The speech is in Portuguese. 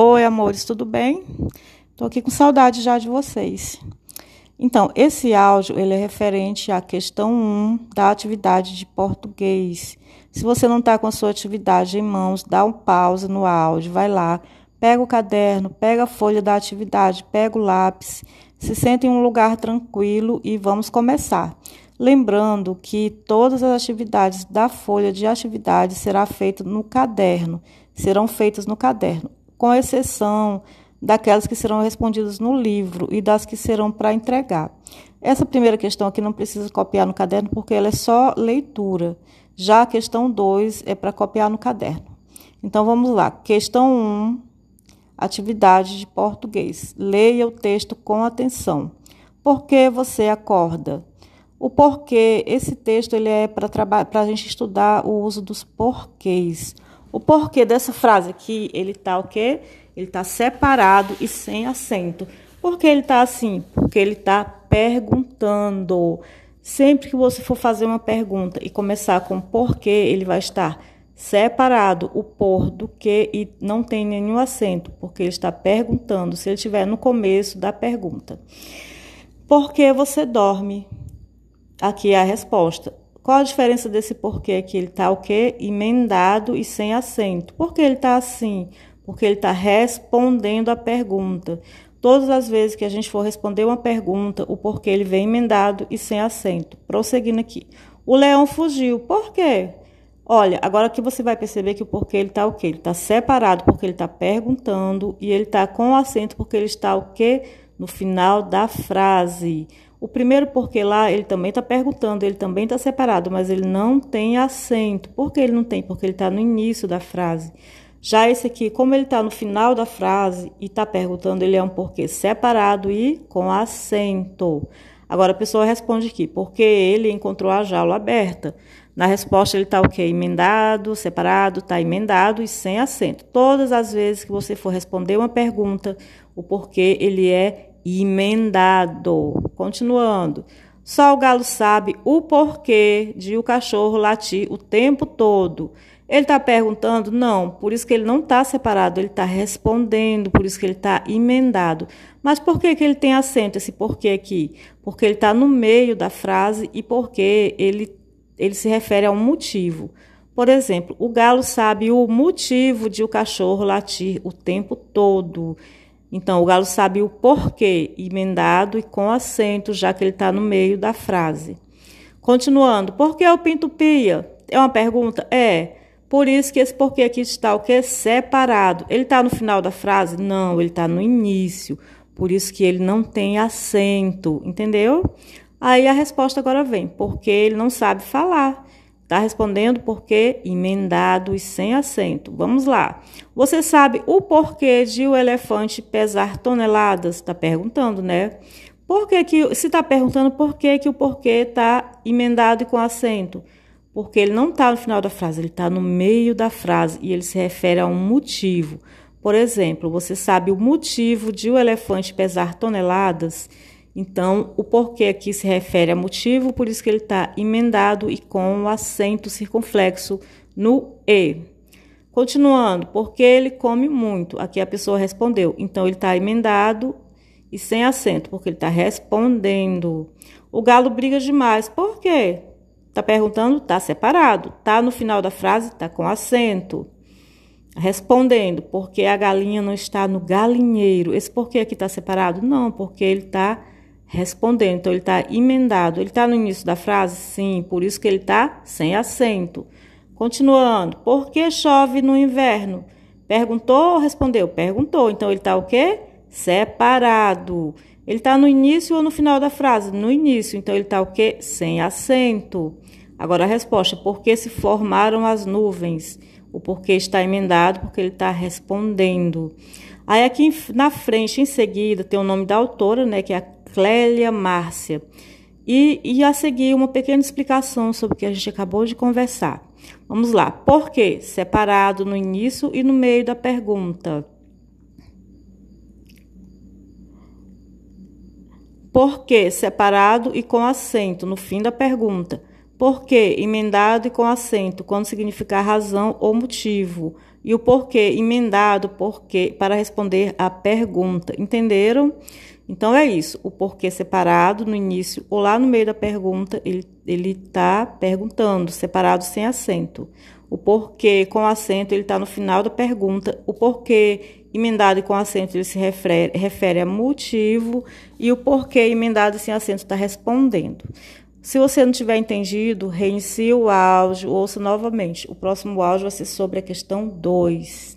Oi, amores, tudo bem? Tô aqui com saudade já de vocês. Então, esse áudio ele é referente à questão 1 da atividade de português. Se você não está com a sua atividade em mãos, dá um pause no áudio, vai lá, pega o caderno, pega a folha da atividade, pega o lápis, se senta em um lugar tranquilo e vamos começar. Lembrando que todas as atividades da folha de atividade será feita no caderno, serão feitas no caderno com exceção daquelas que serão respondidas no livro e das que serão para entregar. Essa primeira questão aqui não precisa copiar no caderno porque ela é só leitura. Já a questão 2 é para copiar no caderno. Então vamos lá. Questão 1, um, atividade de português. Leia o texto com atenção. Por que você acorda? O porquê, esse texto ele é para a gente estudar o uso dos porquês. O porquê dessa frase aqui, ele tá o quê? Ele tá separado e sem acento. Por que ele tá assim? Porque ele tá perguntando. Sempre que você for fazer uma pergunta e começar com porquê, ele vai estar separado o por do que e não tem nenhum acento, porque ele está perguntando se ele estiver no começo da pergunta. Por que você dorme? Aqui é a resposta. Qual a diferença desse porquê aqui? Ele está o quê? Emendado e sem acento. Por que ele está assim? Porque ele está respondendo a pergunta. Todas as vezes que a gente for responder uma pergunta, o porquê ele vem emendado e sem acento. Prosseguindo aqui. O leão fugiu. Por quê? Olha, agora que você vai perceber que o porquê ele está o quê? Ele está separado porque ele está perguntando e ele está com acento porque ele está o quê? No final da frase. O primeiro porque lá ele também está perguntando, ele também está separado, mas ele não tem acento. Por que ele não tem? Porque ele está no início da frase. Já esse aqui, como ele está no final da frase e está perguntando, ele é um porquê separado e com acento. Agora a pessoa responde aqui, porque ele encontrou a jaula aberta. Na resposta ele está o quê? Emendado, separado, está emendado e sem acento. Todas as vezes que você for responder uma pergunta, o porquê ele é emendado. Continuando. Só o galo sabe o porquê de o cachorro latir o tempo todo. Ele está perguntando? Não, por isso que ele não está separado, ele está respondendo, por isso que ele está emendado. Mas por que, que ele tem acento, esse porquê aqui? Porque ele está no meio da frase e porque ele, ele se refere a um motivo. Por exemplo, o galo sabe o motivo de o cachorro latir o tempo todo. Então, o galo sabe o porquê, emendado e com acento, já que ele está no meio da frase. Continuando, por que o pinto pia? É uma pergunta? É. Por isso que esse porquê aqui está o que? Separado. Ele está no final da frase? Não, ele está no início. Por isso que ele não tem acento, entendeu? Aí a resposta agora vem, porque ele não sabe falar. Está respondendo porque emendado e sem acento. Vamos lá. Você sabe o porquê de o elefante pesar toneladas? Está perguntando, né? Por que, que se está perguntando por que, que o porquê está emendado e com acento? Porque ele não está no final da frase, ele está no meio da frase e ele se refere a um motivo. Por exemplo, você sabe o motivo de o elefante pesar toneladas? Então, o porquê aqui se refere a motivo, por isso que ele está emendado e com o acento circunflexo no E. Continuando, porque ele come muito. Aqui a pessoa respondeu. Então, ele está emendado e sem acento, porque ele está respondendo. O galo briga demais. Por quê? Está perguntando, está separado. Está no final da frase, está com acento. Respondendo, porque a galinha não está no galinheiro. Esse porquê aqui está separado? Não, porque ele está respondendo. Então, ele está emendado. Ele está no início da frase? Sim, por isso que ele está sem acento. Continuando, por que chove no inverno? Perguntou ou respondeu? Perguntou. Então, ele está o quê? Separado. Ele está no início ou no final da frase? No início. Então, ele está o quê? Sem acento. Agora, a resposta, por que se formaram as nuvens? O porquê está emendado, porque ele está respondendo. Aí, aqui na frente, em seguida, tem o nome da autora, né, que é a Clélia Márcia. E, e a seguir uma pequena explicação sobre o que a gente acabou de conversar. Vamos lá. Por quê? Separado no início e no meio da pergunta. Por quê? Separado e com acento no fim da pergunta. Por quê? Emendado e com acento, quando significar razão ou motivo. e o porquê emendado porquê para responder à pergunta. Entenderam? Então é isso. O porquê separado no início ou lá no meio da pergunta, ele ele está perguntando, separado sem acento. O porquê com acento, ele está no final da pergunta. O porquê emendado e com acento, ele se refere, refere a motivo. E o porquê emendado sem acento está respondendo. Se você não tiver entendido, reinicie o áudio, ouça novamente. O próximo áudio vai ser sobre a questão 2.